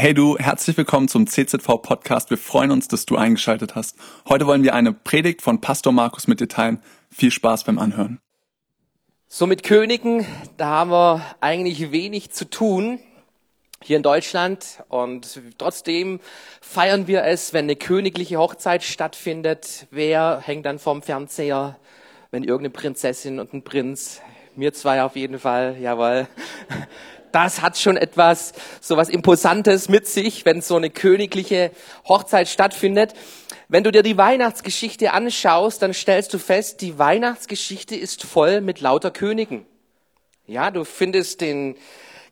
Hey du, herzlich willkommen zum CZV Podcast. Wir freuen uns, dass du eingeschaltet hast. Heute wollen wir eine Predigt von Pastor Markus mit dir teilen. Viel Spaß beim Anhören. So mit Königen, da haben wir eigentlich wenig zu tun hier in Deutschland und trotzdem feiern wir es, wenn eine königliche Hochzeit stattfindet. Wer hängt dann vorm Fernseher, wenn irgendeine Prinzessin und ein Prinz, mir zwei auf jeden Fall, jawohl, das hat schon etwas, so was Imposantes mit sich, wenn so eine königliche Hochzeit stattfindet. Wenn du dir die Weihnachtsgeschichte anschaust, dann stellst du fest, die Weihnachtsgeschichte ist voll mit lauter Königen. Ja, du findest den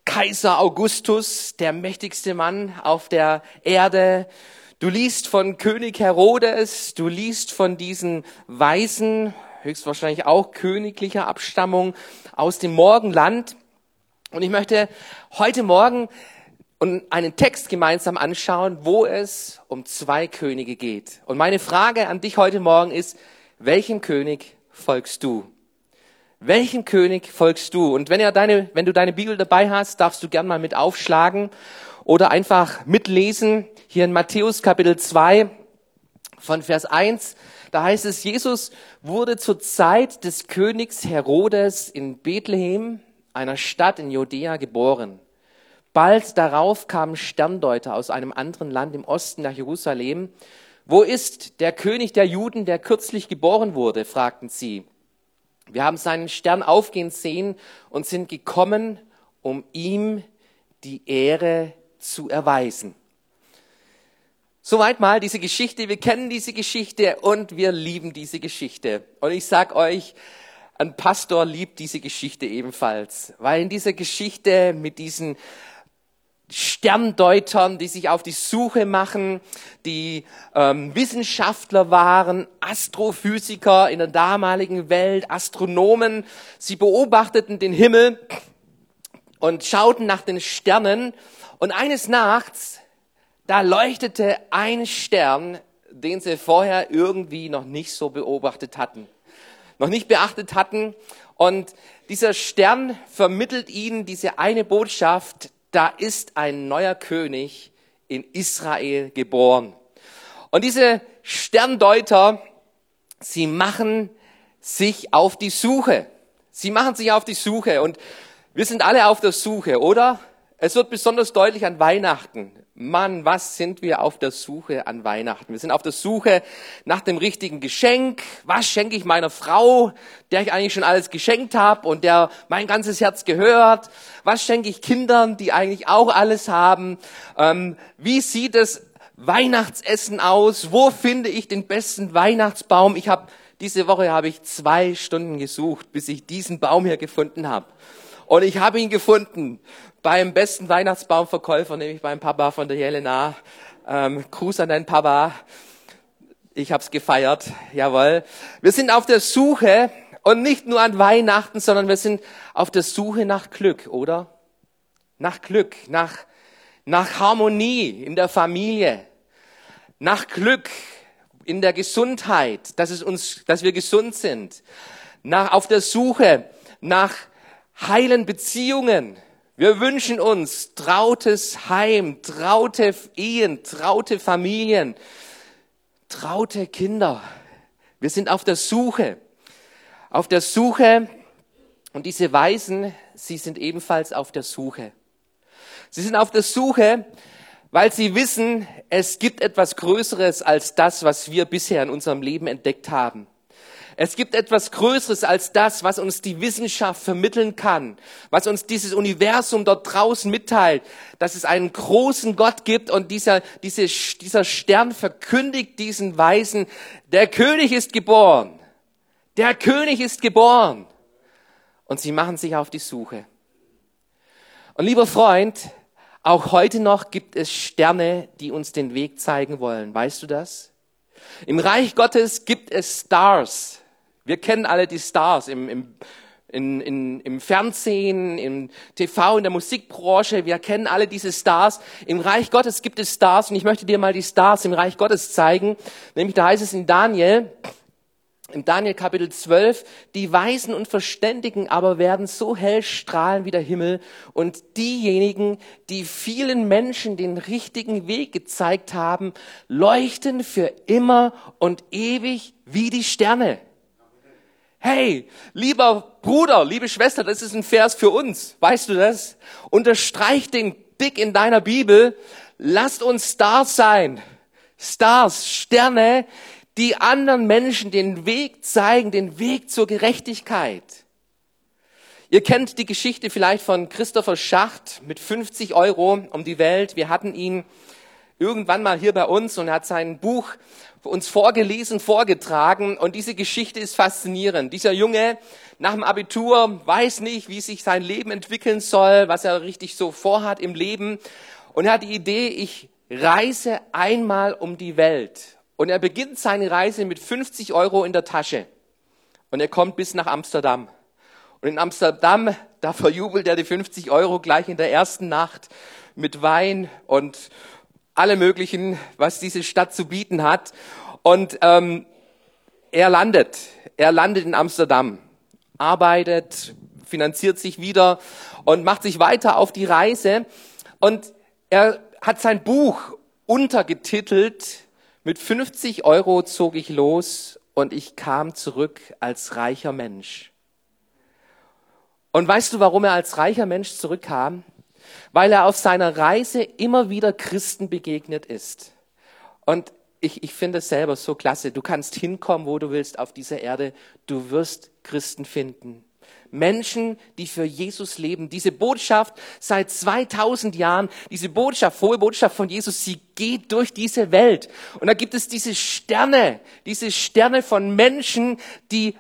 Kaiser Augustus, der mächtigste Mann auf der Erde. Du liest von König Herodes, du liest von diesen Weisen, höchstwahrscheinlich auch königlicher Abstammung aus dem Morgenland. Und ich möchte heute Morgen einen Text gemeinsam anschauen, wo es um zwei Könige geht. Und meine Frage an dich heute Morgen ist, welchem König folgst du? Welchem König folgst du? Und wenn, ihr deine, wenn du deine Bibel dabei hast, darfst du gern mal mit aufschlagen oder einfach mitlesen. Hier in Matthäus Kapitel 2 von Vers 1, da heißt es, Jesus wurde zur Zeit des Königs Herodes in Bethlehem einer Stadt in Judäa geboren. Bald darauf kamen Sterndeuter aus einem anderen Land im Osten nach Jerusalem. Wo ist der König der Juden, der kürzlich geboren wurde? fragten sie. Wir haben seinen Stern aufgehen sehen und sind gekommen, um ihm die Ehre zu erweisen. Soweit mal diese Geschichte. Wir kennen diese Geschichte und wir lieben diese Geschichte. Und ich sag euch, ein Pastor liebt diese Geschichte ebenfalls, weil in dieser Geschichte mit diesen Sterndeutern, die sich auf die Suche machen, die ähm, Wissenschaftler waren, Astrophysiker in der damaligen Welt, Astronomen. Sie beobachteten den Himmel und schauten nach den Sternen. Und eines Nachts, da leuchtete ein Stern, den sie vorher irgendwie noch nicht so beobachtet hatten noch nicht beachtet hatten. Und dieser Stern vermittelt ihnen diese eine Botschaft, da ist ein neuer König in Israel geboren. Und diese Sterndeuter, sie machen sich auf die Suche. Sie machen sich auf die Suche und wir sind alle auf der Suche, oder? Es wird besonders deutlich an Weihnachten. Mann, was sind wir auf der Suche an Weihnachten? Wir sind auf der Suche nach dem richtigen Geschenk. Was schenke ich meiner Frau, der ich eigentlich schon alles geschenkt habe und der mein ganzes Herz gehört? Was schenke ich Kindern, die eigentlich auch alles haben? Ähm, wie sieht das Weihnachtsessen aus? Wo finde ich den besten Weihnachtsbaum? Ich habe diese Woche habe ich zwei Stunden gesucht, bis ich diesen Baum hier gefunden habe. Und ich habe ihn gefunden beim besten Weihnachtsbaumverkäufer, nämlich beim Papa von der Jelena. Ähm, Gruß an deinen Papa. Ich hab's gefeiert, jawohl. Wir sind auf der Suche und nicht nur an Weihnachten, sondern wir sind auf der Suche nach Glück, oder? Nach Glück, nach, nach Harmonie in der Familie, nach Glück in der Gesundheit, dass es uns, dass wir gesund sind, nach, auf der Suche nach heilen Beziehungen, wir wünschen uns trautes Heim, traute Ehen, traute Familien, traute Kinder. Wir sind auf der Suche, auf der Suche und diese Weisen, sie sind ebenfalls auf der Suche. Sie sind auf der Suche, weil sie wissen, es gibt etwas Größeres als das, was wir bisher in unserem Leben entdeckt haben. Es gibt etwas Größeres als das, was uns die Wissenschaft vermitteln kann, was uns dieses Universum dort draußen mitteilt, dass es einen großen Gott gibt und dieser, diese, dieser Stern verkündigt diesen Weisen, der König ist geboren. Der König ist geboren. Und sie machen sich auf die Suche. Und lieber Freund, auch heute noch gibt es Sterne, die uns den Weg zeigen wollen. Weißt du das? Im Reich Gottes gibt es Stars. Wir kennen alle die Stars im, im, in, in, im Fernsehen, im TV, in der Musikbranche. Wir kennen alle diese Stars. Im Reich Gottes gibt es Stars und ich möchte dir mal die Stars im Reich Gottes zeigen. Nämlich da heißt es in Daniel, im Daniel Kapitel 12, die Weisen und Verständigen aber werden so hell strahlen wie der Himmel und diejenigen, die vielen Menschen den richtigen Weg gezeigt haben, leuchten für immer und ewig wie die Sterne. Hey, lieber Bruder, liebe Schwester, das ist ein Vers für uns. Weißt du das? Unterstreich den dick in deiner Bibel. Lasst uns Stars sein. Stars, Sterne, die anderen Menschen den Weg zeigen, den Weg zur Gerechtigkeit. Ihr kennt die Geschichte vielleicht von Christopher Schacht mit 50 Euro um die Welt. Wir hatten ihn irgendwann mal hier bei uns und er hat sein Buch uns vorgelesen, vorgetragen und diese Geschichte ist faszinierend. Dieser Junge nach dem Abitur weiß nicht, wie sich sein Leben entwickeln soll, was er richtig so vorhat im Leben und er hat die Idee, ich reise einmal um die Welt und er beginnt seine Reise mit 50 Euro in der Tasche. Und er kommt bis nach Amsterdam. Und in Amsterdam, da verjubelt er die 50 Euro gleich in der ersten Nacht mit Wein und alle möglichen, was diese Stadt zu bieten hat. Und ähm, er landet, er landet in Amsterdam, arbeitet, finanziert sich wieder und macht sich weiter auf die Reise. Und er hat sein Buch untergetitelt mit 50 Euro zog ich los und ich kam zurück als reicher Mensch. Und weißt du, warum er als reicher Mensch zurückkam? Weil er auf seiner Reise immer wieder Christen begegnet ist. Und ich, ich finde es selber so klasse. Du kannst hinkommen, wo du willst auf dieser Erde. Du wirst Christen finden. Menschen, die für Jesus leben. Diese Botschaft seit 2000 Jahren, diese Botschaft, frohe Botschaft von Jesus, sie geht durch diese Welt. Und da gibt es diese Sterne, diese Sterne von Menschen, die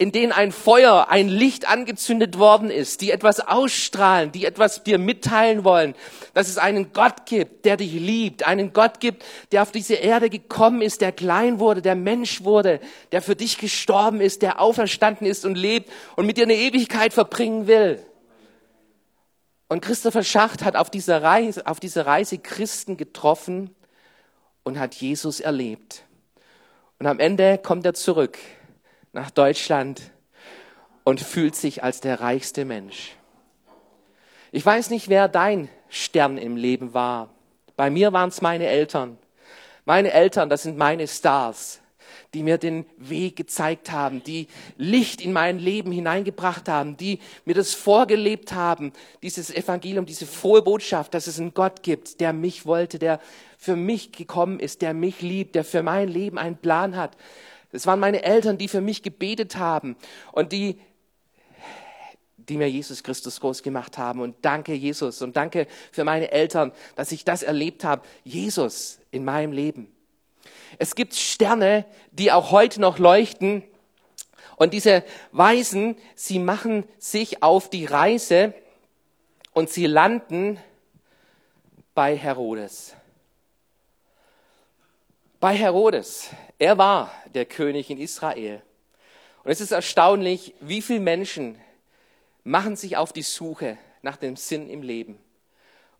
in denen ein Feuer, ein Licht angezündet worden ist, die etwas ausstrahlen, die etwas dir mitteilen wollen, dass es einen Gott gibt, der dich liebt, einen Gott gibt, der auf diese Erde gekommen ist, der klein wurde, der Mensch wurde, der für dich gestorben ist, der auferstanden ist und lebt und mit dir eine Ewigkeit verbringen will. Und Christopher Schacht hat auf dieser Reise, auf dieser Reise Christen getroffen und hat Jesus erlebt. Und am Ende kommt er zurück nach Deutschland und fühlt sich als der reichste Mensch. Ich weiß nicht, wer dein Stern im Leben war. Bei mir waren es meine Eltern. Meine Eltern, das sind meine Stars, die mir den Weg gezeigt haben, die Licht in mein Leben hineingebracht haben, die mir das vorgelebt haben, dieses Evangelium, diese frohe Botschaft, dass es einen Gott gibt, der mich wollte, der für mich gekommen ist, der mich liebt, der für mein Leben einen Plan hat. Es waren meine Eltern, die für mich gebetet haben und die, die mir Jesus Christus groß gemacht haben. Und danke, Jesus. Und danke für meine Eltern, dass ich das erlebt habe. Jesus in meinem Leben. Es gibt Sterne, die auch heute noch leuchten. Und diese Weisen, sie machen sich auf die Reise und sie landen bei Herodes. Bei Herodes. Er war der König in Israel. Und es ist erstaunlich, wie viele Menschen machen sich auf die Suche nach dem Sinn im Leben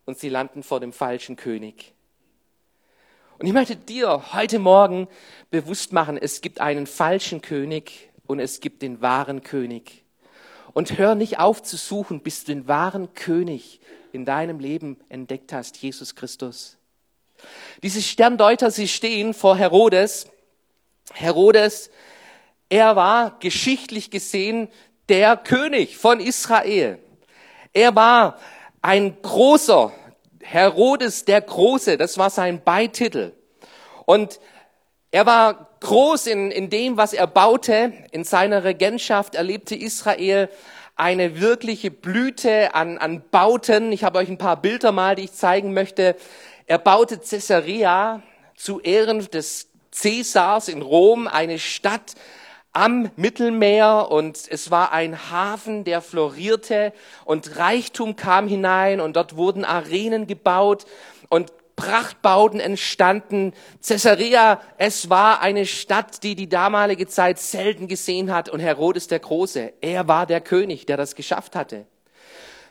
und sie landen vor dem falschen König. Und ich möchte dir heute Morgen bewusst machen, es gibt einen falschen König und es gibt den wahren König. Und hör nicht auf zu suchen, bis du den wahren König in deinem Leben entdeckt hast, Jesus Christus. Diese Sterndeuter, sie stehen vor Herodes Herodes, er war geschichtlich gesehen der König von Israel. Er war ein großer, Herodes der Große, das war sein Beititel. Und er war groß in, in dem, was er baute. In seiner Regentschaft erlebte Israel eine wirkliche Blüte an, an Bauten. Ich habe euch ein paar Bilder mal, die ich zeigen möchte. Er baute Caesarea zu Ehren des Caesars in Rom, eine Stadt am Mittelmeer und es war ein Hafen, der florierte und Reichtum kam hinein und dort wurden Arenen gebaut und Prachtbauten entstanden. Caesarea, es war eine Stadt, die die damalige Zeit selten gesehen hat und Herodes der Große, er war der König, der das geschafft hatte.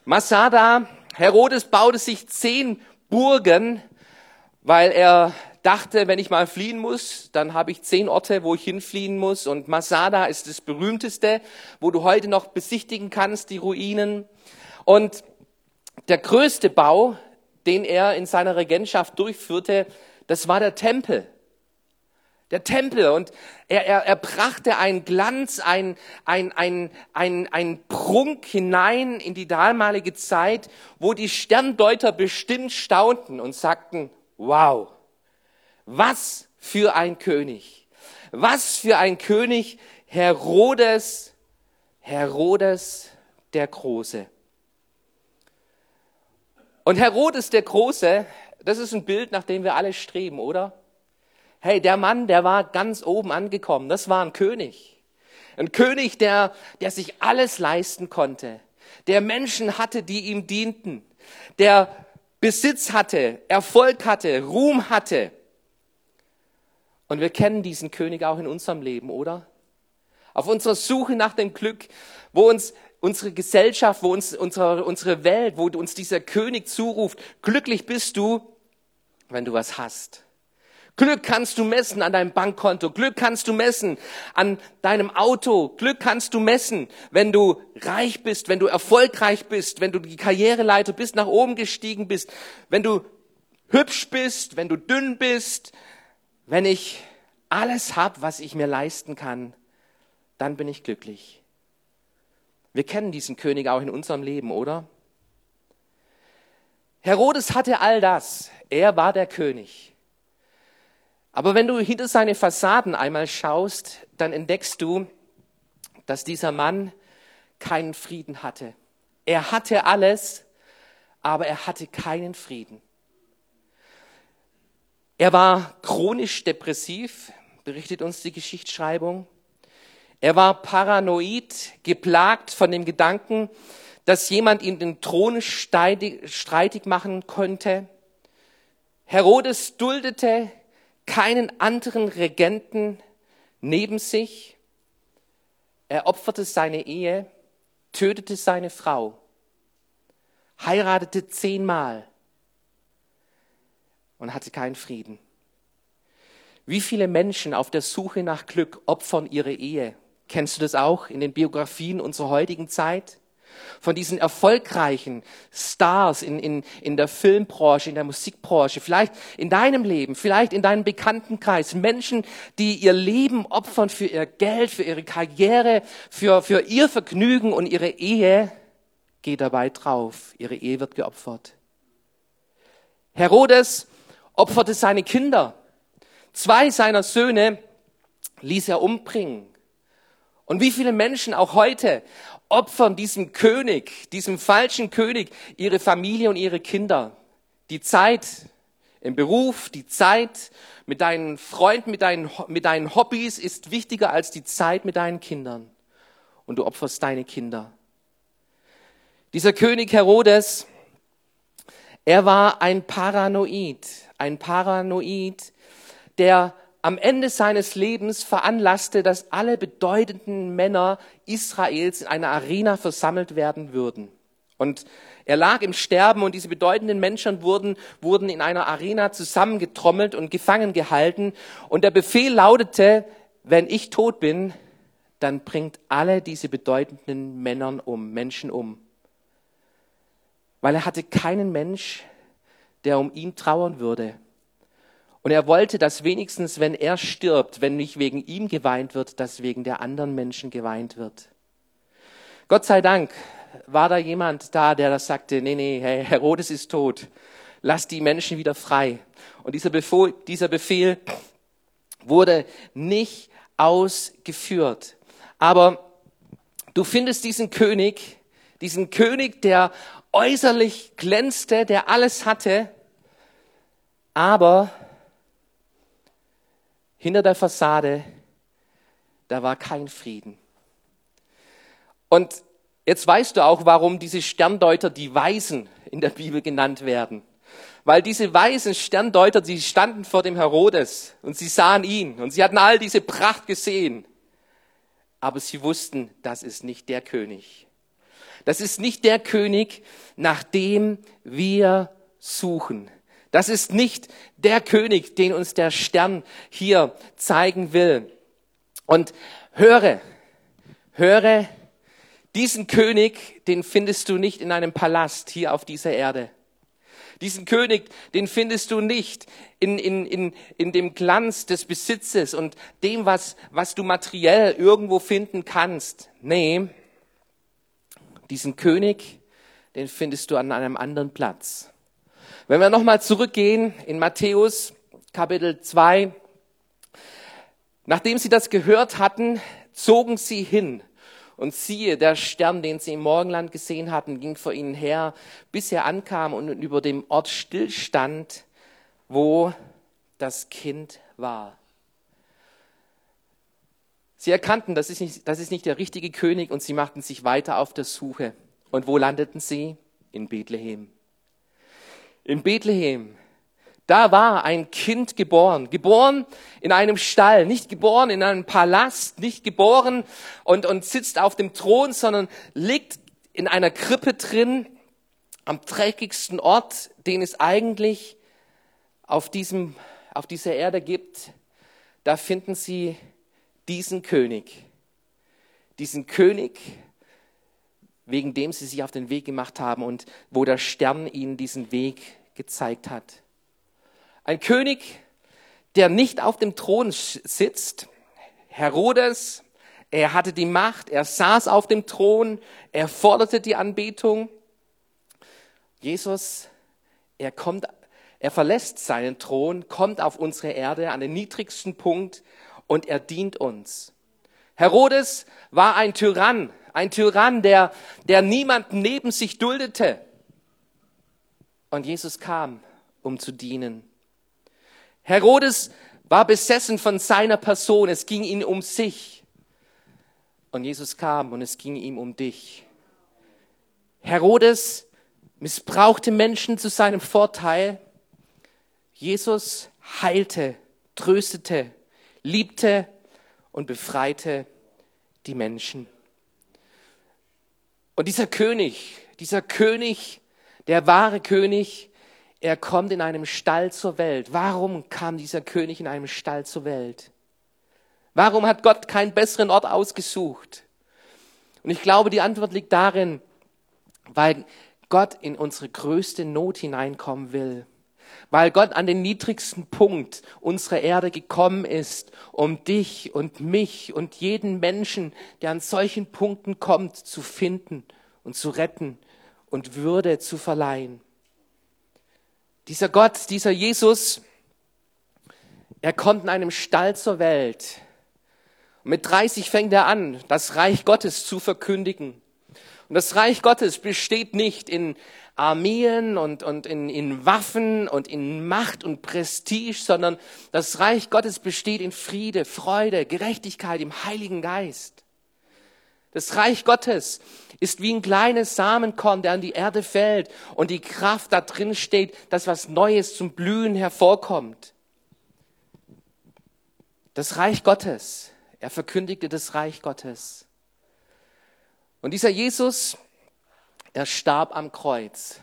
Masada, Herodes baute sich zehn Burgen, weil er dachte, wenn ich mal fliehen muss, dann habe ich zehn Orte, wo ich hinfliehen muss. Und Masada ist das berühmteste, wo du heute noch besichtigen kannst, die Ruinen. Und der größte Bau, den er in seiner Regentschaft durchführte, das war der Tempel der Tempel und er, er, er brachte einen Glanz, ein, ein, ein, ein, ein Prunk hinein in die damalige Zeit, wo die Sterndeuter bestimmt staunten und sagten, wow, was für ein König, was für ein König, Herodes, Herodes der Große. Und Herodes der Große, das ist ein Bild, nach dem wir alle streben, oder? Hey, der Mann, der war ganz oben angekommen. Das war ein König. Ein König, der, der sich alles leisten konnte. Der Menschen hatte, die ihm dienten. Der Besitz hatte, Erfolg hatte, Ruhm hatte. Und wir kennen diesen König auch in unserem Leben, oder? Auf unserer Suche nach dem Glück, wo uns unsere Gesellschaft, wo uns unsere, unsere Welt, wo uns dieser König zuruft, glücklich bist du, wenn du was hast. Glück kannst du messen an deinem Bankkonto. Glück kannst du messen an deinem Auto. Glück kannst du messen, wenn du reich bist, wenn du erfolgreich bist, wenn du die Karriereleiter bist, nach oben gestiegen bist, wenn du hübsch bist, wenn du dünn bist. Wenn ich alles hab, was ich mir leisten kann, dann bin ich glücklich. Wir kennen diesen König auch in unserem Leben, oder? Herodes hatte all das. Er war der König. Aber wenn du hinter seine Fassaden einmal schaust, dann entdeckst du, dass dieser Mann keinen Frieden hatte. Er hatte alles, aber er hatte keinen Frieden. Er war chronisch depressiv, berichtet uns die Geschichtsschreibung. Er war paranoid, geplagt von dem Gedanken, dass jemand ihm den Thron streitig machen könnte. Herodes duldete keinen anderen Regenten neben sich. Er opferte seine Ehe, tötete seine Frau, heiratete zehnmal und hatte keinen Frieden. Wie viele Menschen auf der Suche nach Glück opfern ihre Ehe? Kennst du das auch in den Biografien unserer heutigen Zeit? Von diesen erfolgreichen Stars in, in, in der Filmbranche, in der Musikbranche, vielleicht in deinem Leben, vielleicht in deinem Bekanntenkreis, Menschen, die ihr Leben opfern für ihr Geld, für ihre Karriere, für, für ihr Vergnügen und ihre Ehe geht dabei drauf. Ihre Ehe wird geopfert. Herodes opferte seine Kinder. Zwei seiner Söhne ließ er umbringen. Und wie viele Menschen auch heute opfern diesem König, diesem falschen König, ihre Familie und ihre Kinder. Die Zeit im Beruf, die Zeit mit deinen Freunden, mit deinen, mit deinen Hobbys ist wichtiger als die Zeit mit deinen Kindern. Und du opferst deine Kinder. Dieser König Herodes, er war ein Paranoid, ein Paranoid, der am Ende seines Lebens veranlasste, dass alle bedeutenden Männer Israels in einer Arena versammelt werden würden. Und er lag im Sterben und diese bedeutenden Menschen wurden, wurden in einer Arena zusammengetrommelt und gefangen gehalten. Und der Befehl lautete, wenn ich tot bin, dann bringt alle diese bedeutenden Männern um, Menschen um. Weil er hatte keinen Mensch, der um ihn trauern würde. Und er wollte, dass wenigstens, wenn er stirbt, wenn nicht wegen ihm geweint wird, dass wegen der anderen Menschen geweint wird. Gott sei Dank war da jemand da, der das sagte, nee, nee, Herodes ist tot. Lass die Menschen wieder frei. Und dieser Befehl, dieser Befehl wurde nicht ausgeführt. Aber du findest diesen König, diesen König, der äußerlich glänzte, der alles hatte, aber hinter der Fassade, da war kein Frieden. Und jetzt weißt du auch, warum diese Sterndeuter die Weisen in der Bibel genannt werden. Weil diese weisen Sterndeuter, die standen vor dem Herodes und sie sahen ihn und sie hatten all diese Pracht gesehen. Aber sie wussten, das ist nicht der König. Das ist nicht der König, nach dem wir suchen. Das ist nicht der König, den uns der Stern hier zeigen will. Und höre, höre, diesen König, den findest du nicht in einem Palast hier auf dieser Erde. Diesen König, den findest du nicht in, in, in, in dem Glanz des Besitzes und dem, was, was du materiell irgendwo finden kannst. Nee, diesen König, den findest du an einem anderen Platz. Wenn wir nochmal zurückgehen in Matthäus Kapitel 2, nachdem sie das gehört hatten, zogen sie hin und siehe, der Stern, den sie im Morgenland gesehen hatten, ging vor ihnen her, bis er ankam und über dem Ort stillstand, wo das Kind war. Sie erkannten, das ist, nicht, das ist nicht der richtige König und sie machten sich weiter auf der Suche. Und wo landeten sie? In Bethlehem. In Bethlehem. Da war ein Kind geboren, geboren in einem Stall, nicht geboren in einem Palast, nicht geboren und, und sitzt auf dem Thron, sondern liegt in einer Krippe drin, am dreckigsten Ort, den es eigentlich auf, diesem, auf dieser Erde gibt. Da finden sie diesen König, diesen König, wegen dem sie sich auf den Weg gemacht haben und wo der Stern ihnen diesen Weg gezeigt hat. Ein König, der nicht auf dem Thron sitzt. Herodes, er hatte die Macht, er saß auf dem Thron, er forderte die Anbetung. Jesus, er kommt, er verlässt seinen Thron, kommt auf unsere Erde an den niedrigsten Punkt und er dient uns. Herodes war ein Tyrann, ein Tyrann, der, der niemanden neben sich duldete. Und Jesus kam, um zu dienen. Herodes war besessen von seiner Person. Es ging ihm um sich. Und Jesus kam und es ging ihm um dich. Herodes missbrauchte Menschen zu seinem Vorteil. Jesus heilte, tröstete, liebte und befreite die Menschen. Und dieser König, dieser König, der wahre König, er kommt in einem Stall zur Welt. Warum kam dieser König in einem Stall zur Welt? Warum hat Gott keinen besseren Ort ausgesucht? Und ich glaube, die Antwort liegt darin, weil Gott in unsere größte Not hineinkommen will. Weil Gott an den niedrigsten Punkt unserer Erde gekommen ist, um dich und mich und jeden Menschen, der an solchen Punkten kommt, zu finden und zu retten und Würde zu verleihen. Dieser Gott, dieser Jesus, er kommt in einem Stall zur Welt. Und mit 30 fängt er an, das Reich Gottes zu verkündigen. Und das Reich Gottes besteht nicht in Armeen und, und in, in Waffen und in Macht und Prestige, sondern das Reich Gottes besteht in Friede, Freude, Gerechtigkeit im Heiligen Geist. Das Reich Gottes ist wie ein kleines Samenkorn, der an die Erde fällt und die Kraft da drin steht, dass was Neues zum Blühen hervorkommt. Das Reich Gottes. Er verkündigte das Reich Gottes. Und dieser Jesus, er starb am Kreuz.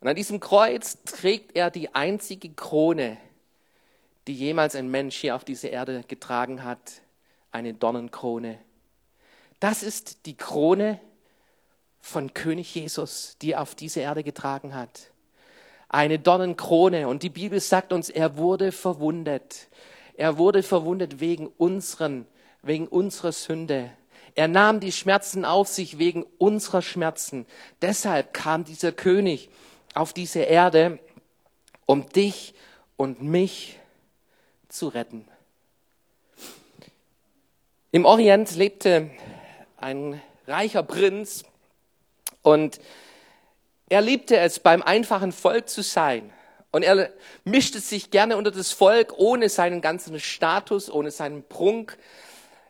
Und an diesem Kreuz trägt er die einzige Krone, die jemals ein Mensch hier auf dieser Erde getragen hat, eine Dornenkrone. Das ist die Krone von König Jesus, die er auf diese Erde getragen hat. Eine Dornenkrone. Und die Bibel sagt uns, er wurde verwundet. Er wurde verwundet wegen unseren, wegen unserer Sünde. Er nahm die Schmerzen auf sich wegen unserer Schmerzen. Deshalb kam dieser König auf diese Erde, um dich und mich zu retten. Im Orient lebte ein reicher Prinz und er liebte es, beim einfachen Volk zu sein. Und er mischte sich gerne unter das Volk, ohne seinen ganzen Status, ohne seinen Prunk.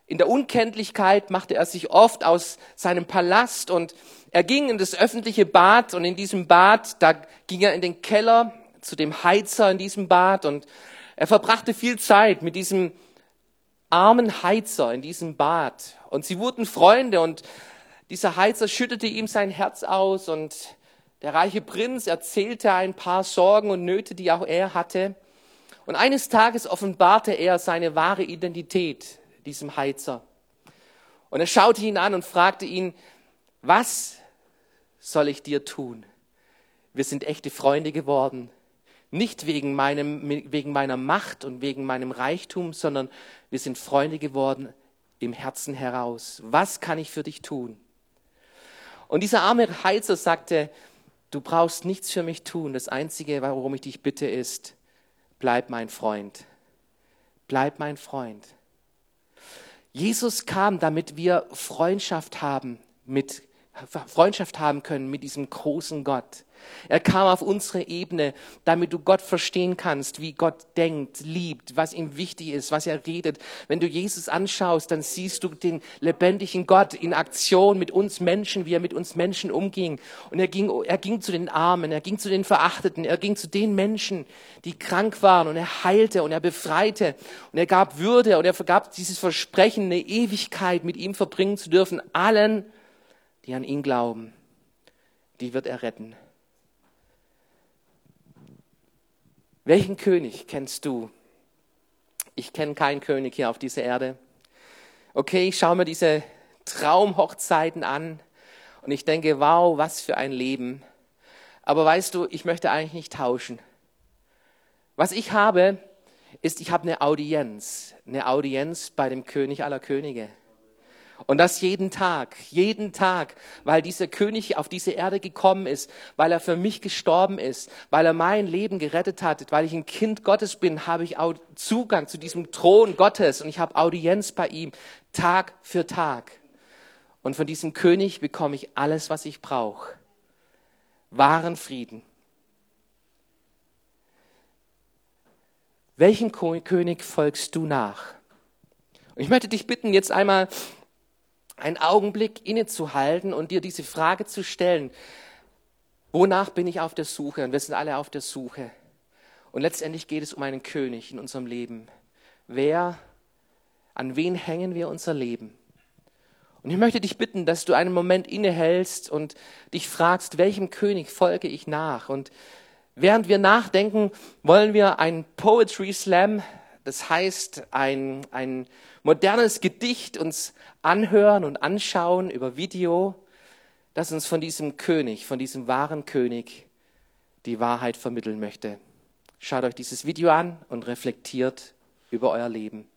In der Unkenntlichkeit machte er sich oft aus seinem Palast und er ging in das öffentliche Bad und in diesem Bad, da ging er in den Keller zu dem Heizer in diesem Bad und er verbrachte viel Zeit mit diesem armen Heizer in diesem Bad. Und sie wurden Freunde und dieser Heizer schüttete ihm sein Herz aus und Der reiche Prinz erzählte ein paar Sorgen und Nöte, die auch er hatte. Und eines Tages offenbarte er seine wahre Identität diesem Heizer. Und er schaute ihn an und fragte ihn, was soll ich dir tun? Wir sind echte Freunde geworden. Nicht wegen, meinem, wegen meiner Macht und wegen meinem Reichtum, sondern wir sind Freunde geworden im Herzen heraus. Was kann ich für dich tun? Und dieser arme Heizer sagte, du brauchst nichts für mich tun. Das Einzige, worum ich dich bitte, ist, bleib mein Freund. Bleib mein Freund. Jesus kam, damit wir Freundschaft haben mit Freundschaft haben können mit diesem großen Gott. Er kam auf unsere Ebene, damit du Gott verstehen kannst, wie Gott denkt, liebt, was ihm wichtig ist, was er redet. Wenn du Jesus anschaust, dann siehst du den lebendigen Gott in Aktion mit uns Menschen, wie er mit uns Menschen umging. Und er ging, er ging zu den Armen, er ging zu den Verachteten, er ging zu den Menschen, die krank waren und er heilte und er befreite und er gab Würde und er vergab dieses Versprechen, eine Ewigkeit mit ihm verbringen zu dürfen, allen, die an ihn glauben. Die wird er retten. Welchen König kennst du? Ich kenne keinen König hier auf dieser Erde. Okay, ich schaue mir diese Traumhochzeiten an und ich denke, wow, was für ein Leben. Aber weißt du, ich möchte eigentlich nicht tauschen. Was ich habe, ist, ich habe eine Audienz, eine Audienz bei dem König aller Könige. Und das jeden Tag, jeden Tag, weil dieser König auf diese Erde gekommen ist, weil er für mich gestorben ist, weil er mein Leben gerettet hat, weil ich ein Kind Gottes bin, habe ich auch Zugang zu diesem Thron Gottes und ich habe Audienz bei ihm, Tag für Tag. Und von diesem König bekomme ich alles, was ich brauche. Wahren Frieden. Welchem König folgst du nach? Und ich möchte dich bitten, jetzt einmal einen Augenblick innezuhalten und dir diese Frage zu stellen, wonach bin ich auf der Suche? Und wir sind alle auf der Suche. Und letztendlich geht es um einen König in unserem Leben. Wer, an wen hängen wir unser Leben? Und ich möchte dich bitten, dass du einen Moment innehältst und dich fragst, welchem König folge ich nach? Und während wir nachdenken, wollen wir ein Poetry Slam, das heißt ein, ein modernes Gedicht uns anhören und anschauen über Video, das uns von diesem König, von diesem wahren König die Wahrheit vermitteln möchte. Schaut euch dieses Video an und reflektiert über euer Leben.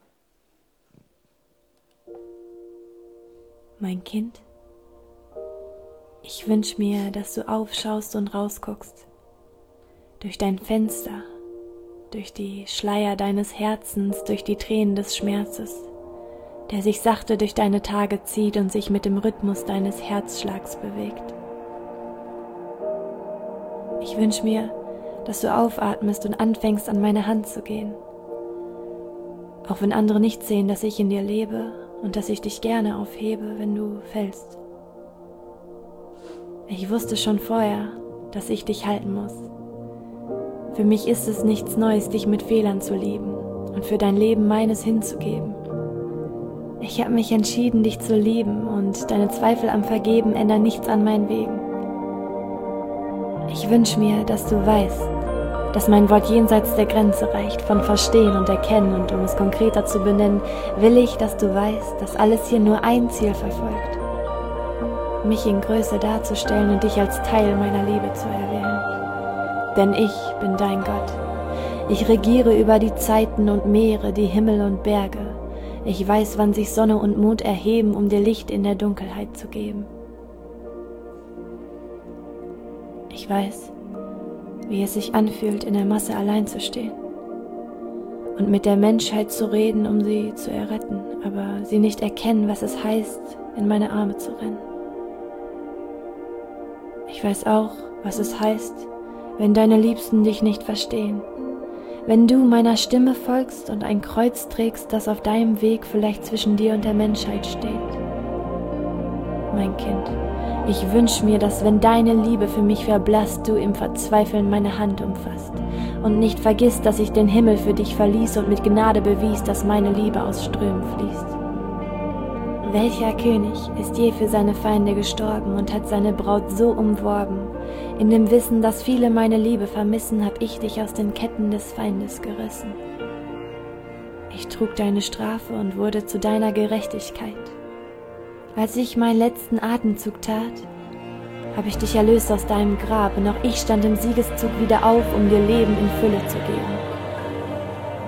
Mein Kind, ich wünsche mir, dass du aufschaust und rausguckst. Durch dein Fenster, durch die Schleier deines Herzens, durch die Tränen des Schmerzes der sich sachte durch deine Tage zieht und sich mit dem Rhythmus deines Herzschlags bewegt. Ich wünsche mir, dass du aufatmest und anfängst an meine Hand zu gehen. Auch wenn andere nicht sehen, dass ich in dir lebe und dass ich dich gerne aufhebe, wenn du fällst. Ich wusste schon vorher, dass ich dich halten muss. Für mich ist es nichts Neues, dich mit Fehlern zu lieben und für dein Leben meines hinzugeben. Ich habe mich entschieden, dich zu lieben und deine Zweifel am Vergeben ändern nichts an meinen Wegen. Ich wünsche mir, dass du weißt, dass mein Wort jenseits der Grenze reicht von Verstehen und Erkennen und um es konkreter zu benennen, will ich, dass du weißt, dass alles hier nur ein Ziel verfolgt. Mich in Größe darzustellen und dich als Teil meiner Liebe zu erwählen. Denn ich bin dein Gott. Ich regiere über die Zeiten und Meere, die Himmel und Berge ich weiß, wann sich Sonne und Mond erheben, um dir Licht in der Dunkelheit zu geben. Ich weiß, wie es sich anfühlt, in der Masse allein zu stehen und mit der Menschheit zu reden, um sie zu erretten, aber sie nicht erkennen, was es heißt, in meine Arme zu rennen. Ich weiß auch, was es heißt, wenn deine Liebsten dich nicht verstehen wenn du meiner Stimme folgst und ein Kreuz trägst, das auf deinem Weg vielleicht zwischen dir und der Menschheit steht. Mein Kind, ich wünsche mir, dass wenn deine Liebe für mich verblasst, du im Verzweifeln meine Hand umfasst und nicht vergisst, dass ich den Himmel für dich verließ und mit Gnade bewies, dass meine Liebe aus Strömen fließt. Welcher König ist je für seine Feinde gestorben und hat seine Braut so umworben, In dem Wissen, dass viele meine Liebe vermissen, hab ich dich aus den Ketten des Feindes gerissen. Ich trug deine Strafe und wurde zu deiner Gerechtigkeit. Als ich meinen letzten Atemzug tat, habe ich dich erlöst aus deinem Grab und auch ich stand im Siegeszug wieder auf, um dir Leben in Fülle zu geben.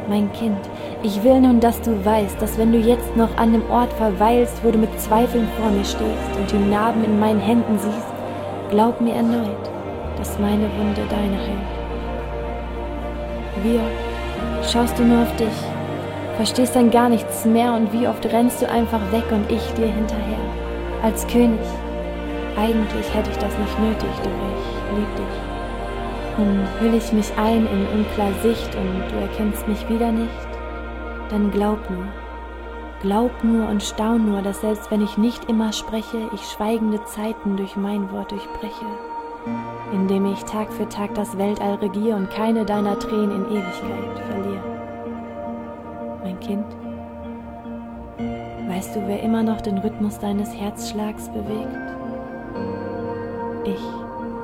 Mein Kind, ich will nun, dass du weißt, dass wenn du jetzt noch an dem Ort verweilst, wo du mit Zweifeln vor mir stehst und die Narben in meinen Händen siehst, glaub mir erneut, dass meine Wunde deine heilt. Wie oft schaust du nur auf dich, verstehst dann gar nichts mehr und wie oft rennst du einfach weg und ich dir hinterher. Als König eigentlich hätte ich das nicht nötig, doch ich lieb dich. Und hüll ich mich ein in unklar Sicht und du erkennst mich wieder nicht, dann glaub nur. Glaub nur und staun nur, dass selbst wenn ich nicht immer spreche, ich schweigende Zeiten durch mein Wort durchbreche, indem ich Tag für Tag das Weltall regiere und keine deiner Tränen in Ewigkeit verliere. Mein Kind, weißt du, wer immer noch den Rhythmus deines Herzschlags bewegt? ich,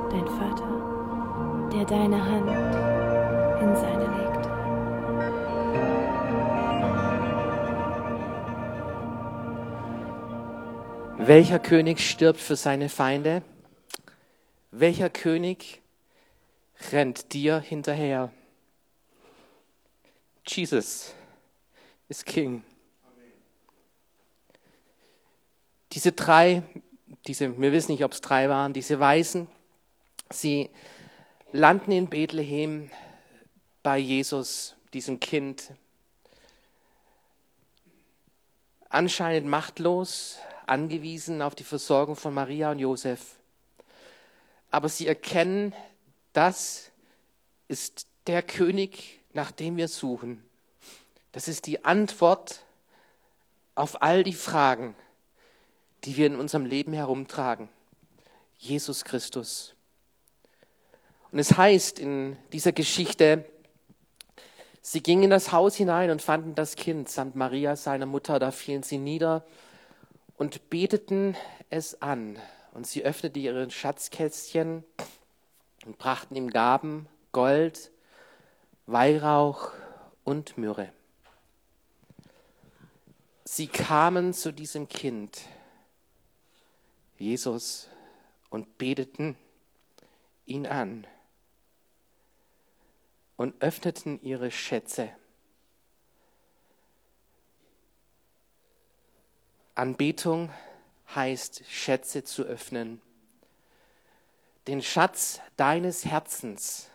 dein Vater, der deine Hand in seine Welcher König stirbt für seine Feinde? Welcher König rennt dir hinterher? Jesus ist King. Diese drei diese, wir wissen nicht, ob es drei waren, diese Weisen, sie landen in Bethlehem bei Jesus, diesem Kind, anscheinend machtlos, angewiesen auf die Versorgung von Maria und Josef. Aber sie erkennen, das ist der König, nach dem wir suchen. Das ist die Antwort auf all die Fragen, die wir in unserem Leben herumtragen. Jesus Christus. Und es heißt in dieser Geschichte, sie gingen in das Haus hinein und fanden das Kind samt Maria, seiner Mutter. Da fielen sie nieder und beteten es an. Und sie öffneten ihre Schatzkästchen und brachten ihm Gaben, Gold, Weihrauch und Myrrhe. Sie kamen zu diesem Kind Jesus und beteten ihn an und öffneten ihre Schätze. Anbetung heißt Schätze zu öffnen, den Schatz deines Herzens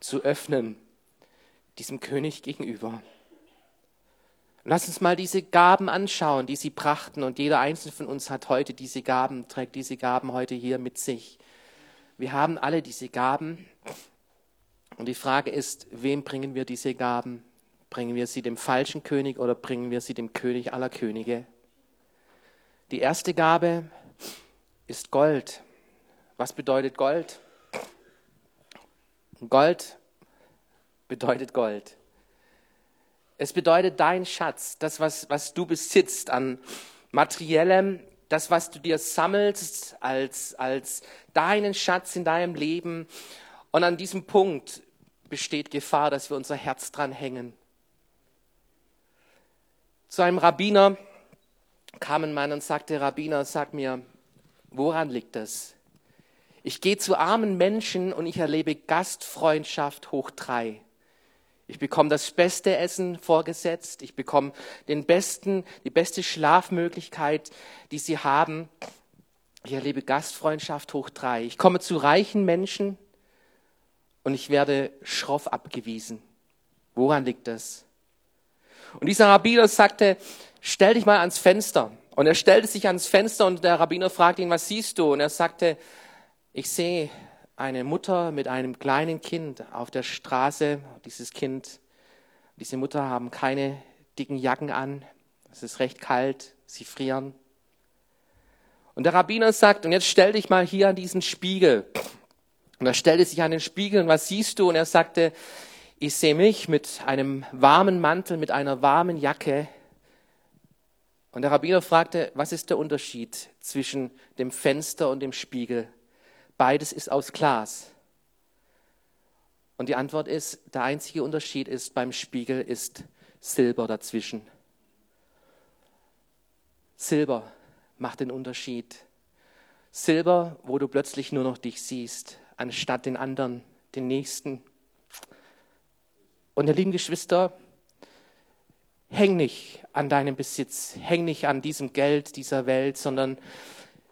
zu öffnen, diesem König gegenüber. Lass uns mal diese Gaben anschauen, die sie brachten. Und jeder einzelne von uns hat heute diese Gaben, trägt diese Gaben heute hier mit sich. Wir haben alle diese Gaben. Und die Frage ist, wem bringen wir diese Gaben? Bringen wir sie dem falschen König oder bringen wir sie dem König aller Könige? Die erste Gabe ist Gold. Was bedeutet Gold? Gold bedeutet Gold. Es bedeutet dein Schatz, das, was, was du besitzt an materiellem, das, was du dir sammelst als, als deinen Schatz in deinem Leben. Und an diesem Punkt besteht Gefahr, dass wir unser Herz dran hängen. Zu einem Rabbiner kam ein Mann und sagte, Rabbiner, sag mir, woran liegt das? Ich gehe zu armen Menschen und ich erlebe Gastfreundschaft hoch drei. Ich bekomme das beste Essen vorgesetzt. Ich bekomme den besten, die beste Schlafmöglichkeit, die sie haben. Ich erlebe Gastfreundschaft hoch drei. Ich komme zu reichen Menschen und ich werde schroff abgewiesen. Woran liegt das? Und dieser Rabbiner sagte, stell dich mal ans Fenster. Und er stellte sich ans Fenster und der Rabbiner fragte ihn, was siehst du? Und er sagte, ich sehe eine Mutter mit einem kleinen Kind auf der Straße. Dieses Kind, diese Mutter haben keine dicken Jacken an. Es ist recht kalt, sie frieren. Und der Rabbiner sagt, und jetzt stell dich mal hier an diesen Spiegel. Und er stellte sich an den Spiegel und was siehst du? Und er sagte, ich sehe mich mit einem warmen Mantel, mit einer warmen Jacke. Und der Rabbiner fragte, was ist der Unterschied zwischen dem Fenster und dem Spiegel? Beides ist aus Glas. Und die Antwort ist, der einzige Unterschied ist, beim Spiegel ist Silber dazwischen. Silber macht den Unterschied. Silber, wo du plötzlich nur noch dich siehst, anstatt den anderen, den Nächsten. Und ihr lieben Geschwister, häng nicht an deinem Besitz, häng nicht an diesem Geld dieser Welt, sondern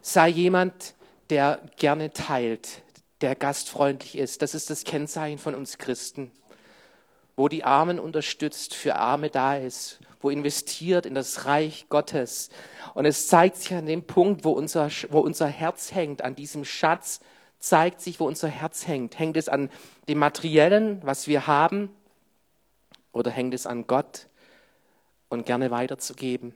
sei jemand, der gerne teilt, der gastfreundlich ist. Das ist das Kennzeichen von uns Christen, wo die Armen unterstützt, für Arme da ist, wo investiert in das Reich Gottes. Und es zeigt sich an dem Punkt, wo unser, wo unser Herz hängt, an diesem Schatz, zeigt sich, wo unser Herz hängt. Hängt es an dem Materiellen, was wir haben, oder hängt es an Gott und gerne weiterzugeben?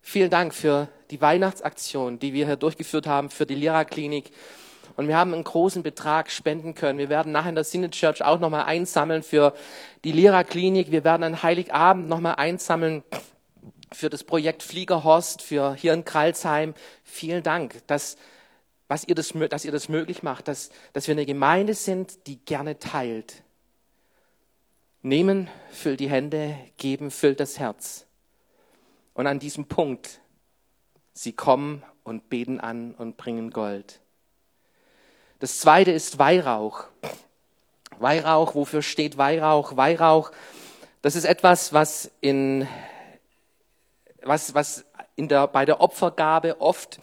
Vielen Dank für die Weihnachtsaktion, die wir hier durchgeführt haben für die Lira-Klinik. Und wir haben einen großen Betrag spenden können. Wir werden nachher in der Synod Church auch nochmal einsammeln für die Lira-Klinik. Wir werden an Heiligabend nochmal einsammeln für das Projekt Fliegerhorst, für hier in Kralsheim. Vielen Dank, dass, was ihr das, dass ihr das möglich macht, dass, dass wir eine Gemeinde sind, die gerne teilt. Nehmen, füllt die Hände, geben, füllt das Herz. Und an diesem Punkt, sie kommen und beten an und bringen Gold. Das zweite ist Weihrauch. Weihrauch, wofür steht Weihrauch? Weihrauch, das ist etwas, was in, was, was in der, bei der Opfergabe oft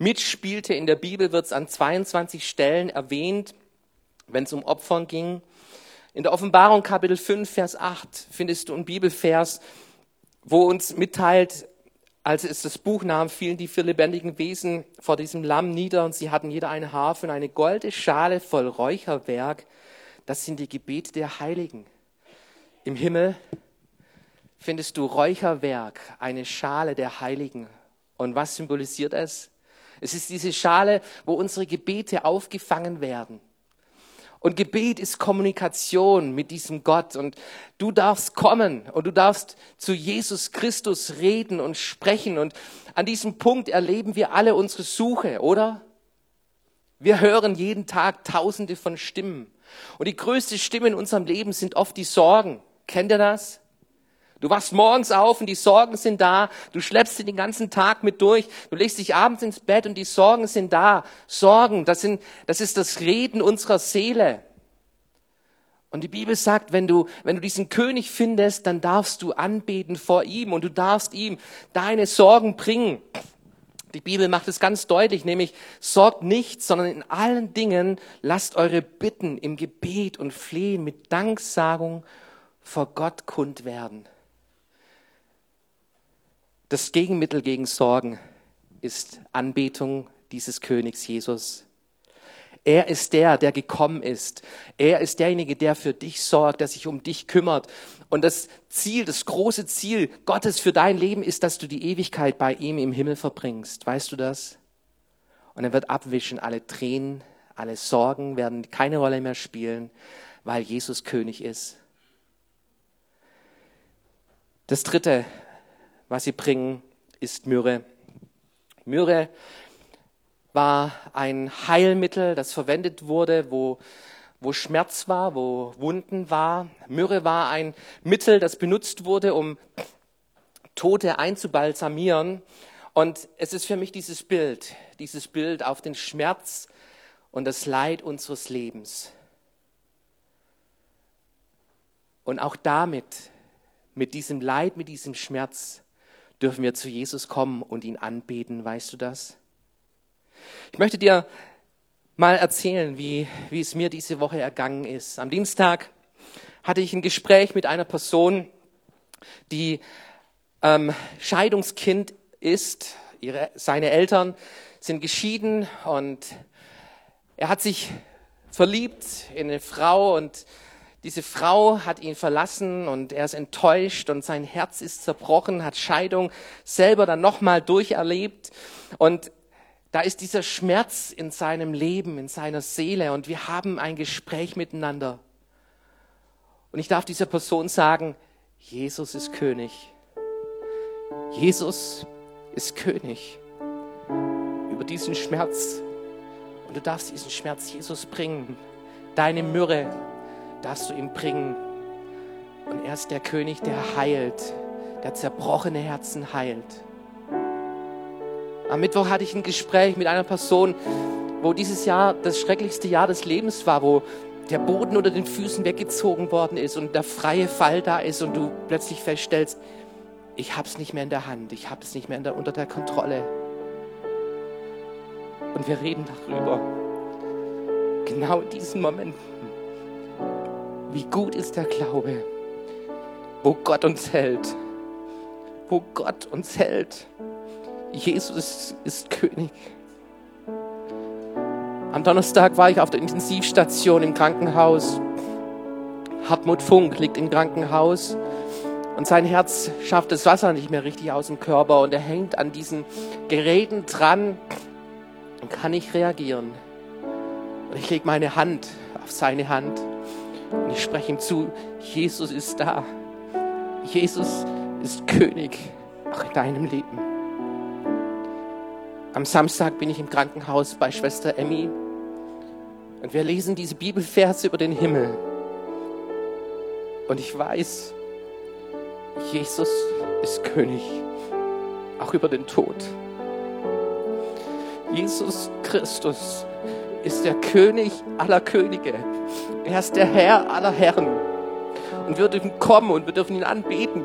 mitspielte. In der Bibel wird es an 22 Stellen erwähnt, wenn es um Opfern ging. In der Offenbarung Kapitel 5, Vers 8 findest du einen Bibelvers, wo uns mitteilt, als es das Buch nahm, fielen die vier lebendigen Wesen vor diesem Lamm nieder und sie hatten jeder eine Harfe und eine goldene Schale voll Räucherwerk. Das sind die Gebete der Heiligen. Im Himmel findest du Räucherwerk, eine Schale der Heiligen. Und was symbolisiert es? Es ist diese Schale, wo unsere Gebete aufgefangen werden. Und Gebet ist Kommunikation mit diesem Gott. Und du darfst kommen und du darfst zu Jesus Christus reden und sprechen. Und an diesem Punkt erleben wir alle unsere Suche, oder? Wir hören jeden Tag tausende von Stimmen. Und die größte Stimme in unserem Leben sind oft die Sorgen. Kennt ihr das? Du wachst morgens auf und die Sorgen sind da. Du schleppst sie den ganzen Tag mit durch. Du legst dich abends ins Bett und die Sorgen sind da. Sorgen, das, sind, das ist das Reden unserer Seele. Und die Bibel sagt, wenn du, wenn du diesen König findest, dann darfst du anbeten vor ihm und du darfst ihm deine Sorgen bringen. Die Bibel macht es ganz deutlich, nämlich sorgt nicht, sondern in allen Dingen lasst eure Bitten im Gebet und Flehen mit Danksagung vor Gott kund werden. Das Gegenmittel gegen Sorgen ist Anbetung dieses Königs Jesus. Er ist der, der gekommen ist. Er ist derjenige, der für dich sorgt, der sich um dich kümmert. Und das Ziel, das große Ziel Gottes für dein Leben ist, dass du die Ewigkeit bei ihm im Himmel verbringst. Weißt du das? Und er wird abwischen, alle Tränen, alle Sorgen werden keine Rolle mehr spielen, weil Jesus König ist. Das dritte, was sie bringen, ist Myrrhe. Myrrhe war ein Heilmittel, das verwendet wurde, wo, wo Schmerz war, wo Wunden war. Myrrhe war ein Mittel, das benutzt wurde, um Tote einzubalsamieren. Und es ist für mich dieses Bild, dieses Bild auf den Schmerz und das Leid unseres Lebens. Und auch damit, mit diesem Leid, mit diesem Schmerz, dürfen wir zu Jesus kommen und ihn anbeten. Weißt du das? Ich möchte dir mal erzählen, wie, wie es mir diese Woche ergangen ist. Am Dienstag hatte ich ein Gespräch mit einer Person, die ähm, Scheidungskind ist. Ihre, seine Eltern sind geschieden und er hat sich verliebt in eine Frau und diese Frau hat ihn verlassen und er ist enttäuscht und sein Herz ist zerbrochen, hat Scheidung selber dann nochmal durcherlebt und da ist dieser Schmerz in seinem Leben, in seiner Seele und wir haben ein Gespräch miteinander. Und ich darf dieser Person sagen, Jesus ist König. Jesus ist König über diesen Schmerz Und du darfst diesen Schmerz Jesus bringen. Deine Myrrhe darfst du ihm bringen. Und er ist der König, der heilt, der zerbrochene Herzen heilt. Am Mittwoch hatte ich ein Gespräch mit einer Person, wo dieses Jahr das schrecklichste Jahr des Lebens war, wo der Boden unter den Füßen weggezogen worden ist und der freie Fall da ist und du plötzlich feststellst, ich habe es nicht mehr in der Hand, ich habe es nicht mehr der, unter der Kontrolle. Und wir reden darüber. Genau in diesen Momenten. Wie gut ist der Glaube, wo Gott uns hält. Wo Gott uns hält. Jesus ist König. Am Donnerstag war ich auf der Intensivstation im Krankenhaus. Hartmut Funk liegt im Krankenhaus und sein Herz schafft das Wasser nicht mehr richtig aus dem Körper und er hängt an diesen Geräten dran und kann nicht reagieren. Und ich lege meine Hand auf seine Hand und ich spreche ihm zu, Jesus ist da. Jesus ist König, auch in deinem Leben. Am Samstag bin ich im Krankenhaus bei Schwester Emmy und wir lesen diese Bibelverse über den Himmel. Und ich weiß, Jesus ist König, auch über den Tod. Jesus Christus ist der König aller Könige. Er ist der Herr aller Herren. Und wir dürfen kommen und wir dürfen ihn anbeten.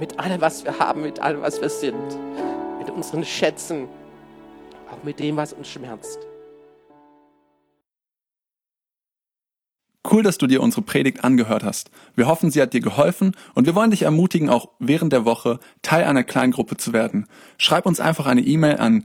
Mit allem, was wir haben, mit allem, was wir sind. Mit unseren Schätzen. Auch mit dem, was uns schmerzt. Cool, dass du dir unsere Predigt angehört hast. Wir hoffen, sie hat dir geholfen und wir wollen dich ermutigen, auch während der Woche Teil einer Kleingruppe zu werden. Schreib uns einfach eine E-Mail an